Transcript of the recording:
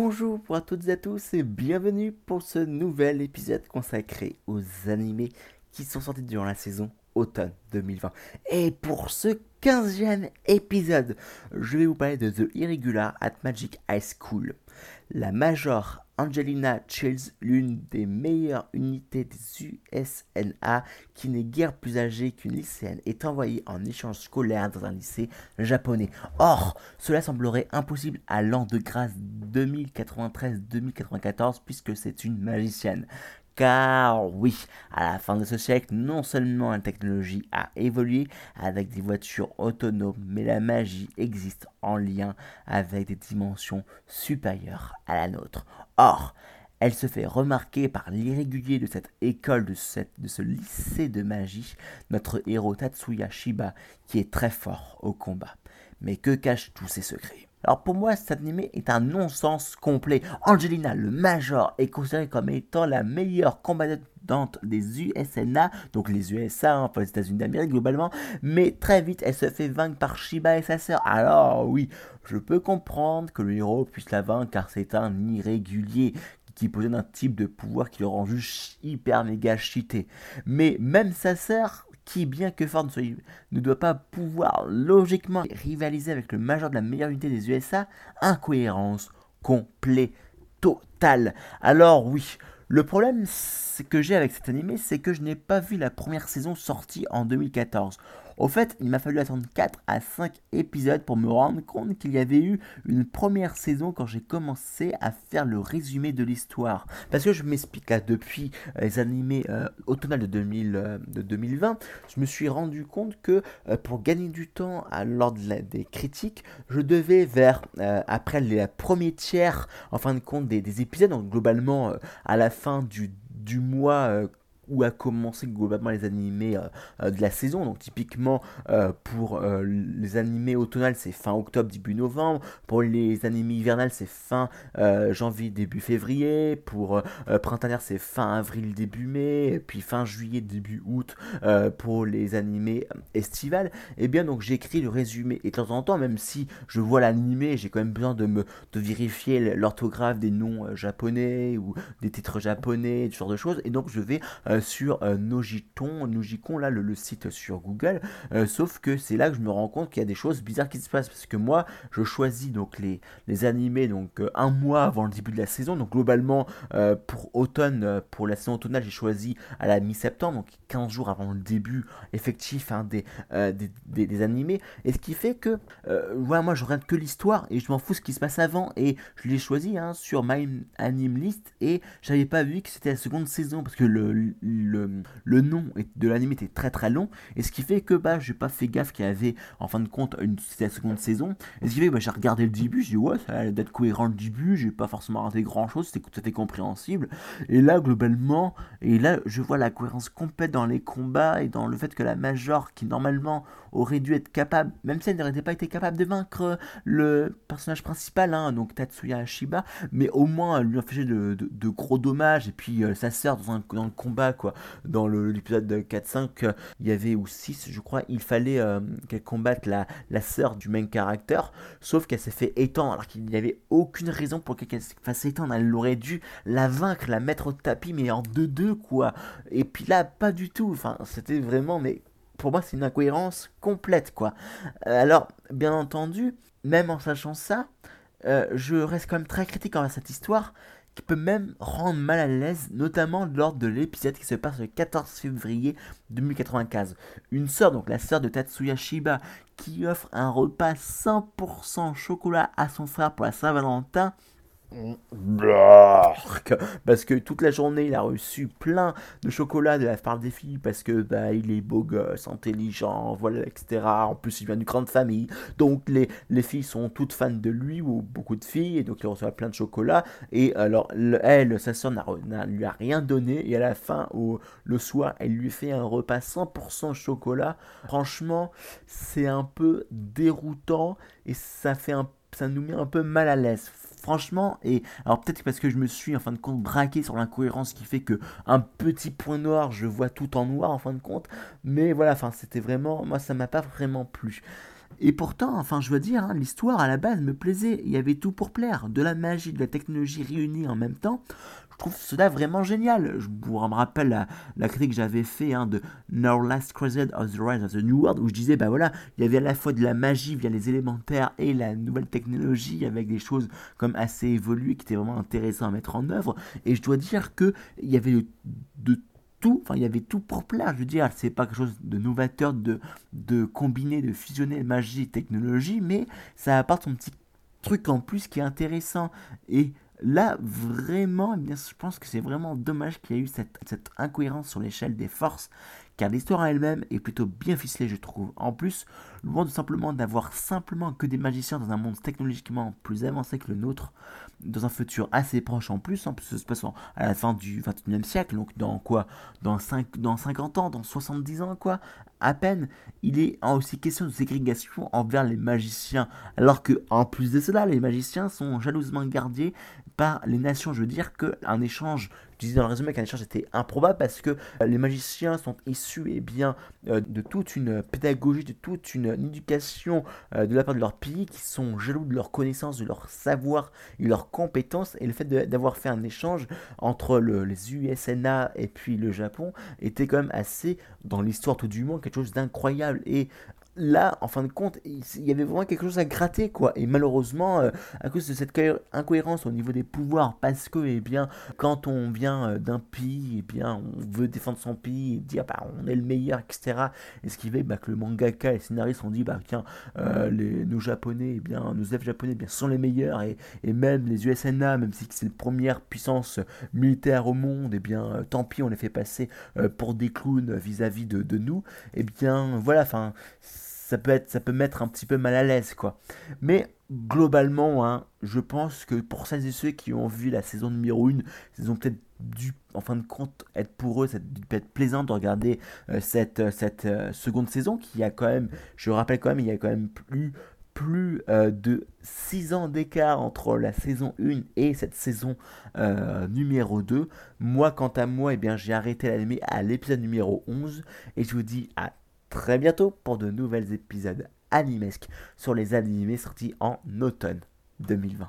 Bonjour à toutes et à tous et bienvenue pour ce nouvel épisode consacré aux animés qui sont sortis durant la saison automne 2020. Et pour ce 15e épisode, je vais vous parler de The Irregular at Magic High School. La Major Angelina Chills, l'une des meilleures unités des USNA, qui n'est guère plus âgée qu'une lycéenne, est envoyée en échange scolaire dans un lycée japonais. Or, cela semblerait impossible à l'an de grâce 2093-2094 puisque c'est une magicienne. Car oui, à la fin de ce siècle, non seulement la technologie a évolué avec des voitures autonomes, mais la magie existe en lien avec des dimensions supérieures à la nôtre. Or, elle se fait remarquer par l'irrégulier de cette école, de, de ce lycée de magie, notre héros Tatsuya Shiba, qui est très fort au combat. Mais que cachent tous ces secrets? Alors pour moi, cet animé est un non-sens complet. Angelina, le Major, est considérée comme étant la meilleure combattante des USNA, donc les USA, enfin les États-Unis d'Amérique globalement, mais très vite elle se fait vaincre par Shiba et sa sœur. Alors oui, je peux comprendre que le héros puisse la vaincre car c'est un irrégulier qui possède un type de pouvoir qui le rend juste hyper méga cheaté. Mais même sa sœur qui, bien que fort ne doit pas pouvoir logiquement rivaliser avec le major de la meilleure unité des USA, incohérence complète, totale. Alors oui, le problème que j'ai avec cet animé, c'est que je n'ai pas vu la première saison sortie en 2014. Au fait, il m'a fallu attendre 4 à 5 épisodes pour me rendre compte qu'il y avait eu une première saison quand j'ai commencé à faire le résumé de l'histoire. Parce que je m'explique depuis euh, les animés euh, de, 2000, euh, 2020, je me suis rendu compte que pour gagner du temps à, lors des critiques, je devais vers, après le premier tiers, en fin de compte, des, des épisodes, donc globalement à la fin du, du mois où a commencé globalement les animés euh, euh, de la saison. Donc typiquement euh, pour les animés automnales c'est fin octobre, début novembre. Pour les animés hivernales c'est fin janvier, début février. Pour printanière c'est fin avril, début mai. Puis fin juillet, début août pour les animés estivales. Et eh bien donc j'écris le résumé. Et de temps en temps, même si je vois l'animé, j'ai quand même besoin de me de vérifier l'orthographe des noms japonais ou des titres japonais, ce genre de choses. Et donc je vais sur euh, Nogiton, Nogicon, là, le, site sur Google. Euh, sauf que c'est là que je me rends compte qu'il y a des choses bizarres qui se passent. Parce que moi, je choisis donc les, les animés donc, euh, un mois avant le début de la saison. Donc globalement, pour automne, pour la saison automnale, j'ai choisi à la mi-septembre, donc 15 jours avant le début effectif hein, des, des, des, animés. Et ce qui fait que, moi, je regarde que l'histoire et je m'en fous ce qui se passe avant. Et je l'ai choisi hein, sur My Anime List et j'avais pas vu que c'était la seconde saison parce que le le, le nom de l'anime était très très long, et ce qui fait que bah, j'ai pas fait gaffe qu'il y avait en fin de compte une la seconde saison, et ce qui fait que bah, j'ai regardé le début, j'ai dit ouais, ça a d'être cohérent le début, j'ai pas forcément raté grand chose, c'était tout compréhensible, et là globalement, et là je vois la cohérence complète dans les combats et dans le fait que la Major qui normalement aurait dû être capable, même si elle n'aurait pas été capable de vaincre le personnage principal, hein, donc Tatsuya Shiba, mais au moins lui a fait de, de, gros dommages, et puis euh, sa sœur dans, dans le combat, dans l'épisode 4-5, il y avait, ou 6 je crois, il fallait euh, qu'elle combatte la, sœur du main character, sauf qu'elle s'est fait étendre, alors qu'il n'y avait aucune raison pour qu'elle se fasse étendre, elle aurait dû la vaincre, la mettre au tapis, mais en 2-2, quoi, et puis là, pas du tout, enfin, c'était vraiment, mais pour moi, c'est une incohérence complète, quoi. Euh, alors, bien entendu, même en sachant ça, euh, je reste quand même très critique envers cette histoire, qui peut même rendre mal à l'aise, notamment lors de l'épisode qui se passe le 14 février 2095. Une sœur, donc la sœur de Tatsuya Shiba, qui offre un repas 100% chocolat à son frère pour la Saint-Valentin, parce que toute la journée il a reçu plein de chocolat de la part des filles parce que bah il est beau gosse, intelligent, voilà etc. En plus il vient d'une grande famille, donc les, les filles sont toutes fans de lui ou beaucoup de filles et donc il reçoit plein de chocolat. Et alors elle, sa soeur n'a lui a rien donné. Et à la fin au, le soir elle lui fait un repas 100% chocolat. Franchement c'est un peu déroutant et ça fait un ça nous met un peu mal à l'aise franchement, et alors peut-être parce que je me suis en fin de compte braqué sur l'incohérence qui fait que un petit point noir, je vois tout en noir en fin de compte, mais voilà, enfin c'était vraiment, moi ça m'a pas vraiment plu. Et pourtant, enfin, je veux dire, hein, l'histoire à la base me plaisait. Il y avait tout pour plaire. De la magie, de la technologie réunie en même temps. Je trouve cela vraiment génial. Je me rappelle la, la critique que j'avais fait hein, de No Last Crusade of the Rise of the New World, où je disais, bah voilà, il y avait à la fois de la magie via les élémentaires et la nouvelle technologie avec des choses comme assez évoluées qui étaient vraiment intéressantes à mettre en œuvre. Et je dois dire qu'il y avait de tout, enfin il y avait tout pour plaire, je veux dire, c'est pas quelque chose de novateur de, de combiner, de fusionner magie et technologie, mais ça apporte son petit truc en plus qui est intéressant. Et là, vraiment, eh je pense que c'est vraiment dommage qu'il y ait eu cette incohérence sur l'échelle des forces car l'histoire elle-même est plutôt bien ficelée, je trouve. En plus, loin de simplement d'avoir simplement que des magiciens dans un monde technologiquement plus avancé que le nôtre, dans un futur assez proche en plus, en plus ça se passe à la fin du 21e siècle, donc dans quoi? Dans, 5, dans 50 ans, dans 70 ans, quoi, à peine, il est aussi question de ségrégation envers les magiciens, alors que en plus de cela, les magiciens sont jalousement gardés les nations. Je veux dire qu'un échange, je disais dans le résumé qu'un échange était improbable parce que euh, les magiciens sont issus et eh bien, euh, de toute une pédagogie, de toute une éducation euh, de la part de leur pays, qui sont jaloux de leur connaissance, de leur savoir et de leurs compétences. Et le fait d'avoir fait un échange entre les USNA et puis le Japon était quand même assez, dans l'histoire tout du monde, quelque chose d'incroyable. Et là, en fin de compte, il y avait vraiment quelque chose à gratter, quoi. Et malheureusement, euh, à cause de cette incohérence au niveau des pouvoirs, parce que, eh bien, quand on vient euh, d'un pays, eh bien, on veut défendre son pays dire, bah, on est le meilleur, etc. Et ce qui fait bah, que le mangaka et les scénaristes ont dit, bah, tiens, euh, les, nos japonais, eh bien, nos elfes japonais, eh bien, sont les meilleurs, et, et même les USNA, même si c'est la première puissance militaire au monde, eh bien, tant pis, on les fait passer pour des clowns vis-à-vis de, de, nous, eh bien, voilà, enfin ça peut, être, ça peut mettre un petit peu mal à l'aise, quoi. Mais globalement, hein, je pense que pour celles et ceux qui ont vu la saison numéro 1, ils ont peut-être dû, en fin de compte, être pour eux, ça peut être plaisant de regarder euh, cette, euh, cette euh, seconde saison qui a quand même, je rappelle quand même, il y a quand même plus plus de 6 ans d'écart entre la saison 1 et cette saison numéro 2. Moi, quant à moi, eh j'ai arrêté l'anime à l'épisode numéro 11 et je vous dis à très bientôt pour de nouvelles épisodes animesques sur les animés sortis en automne 2020.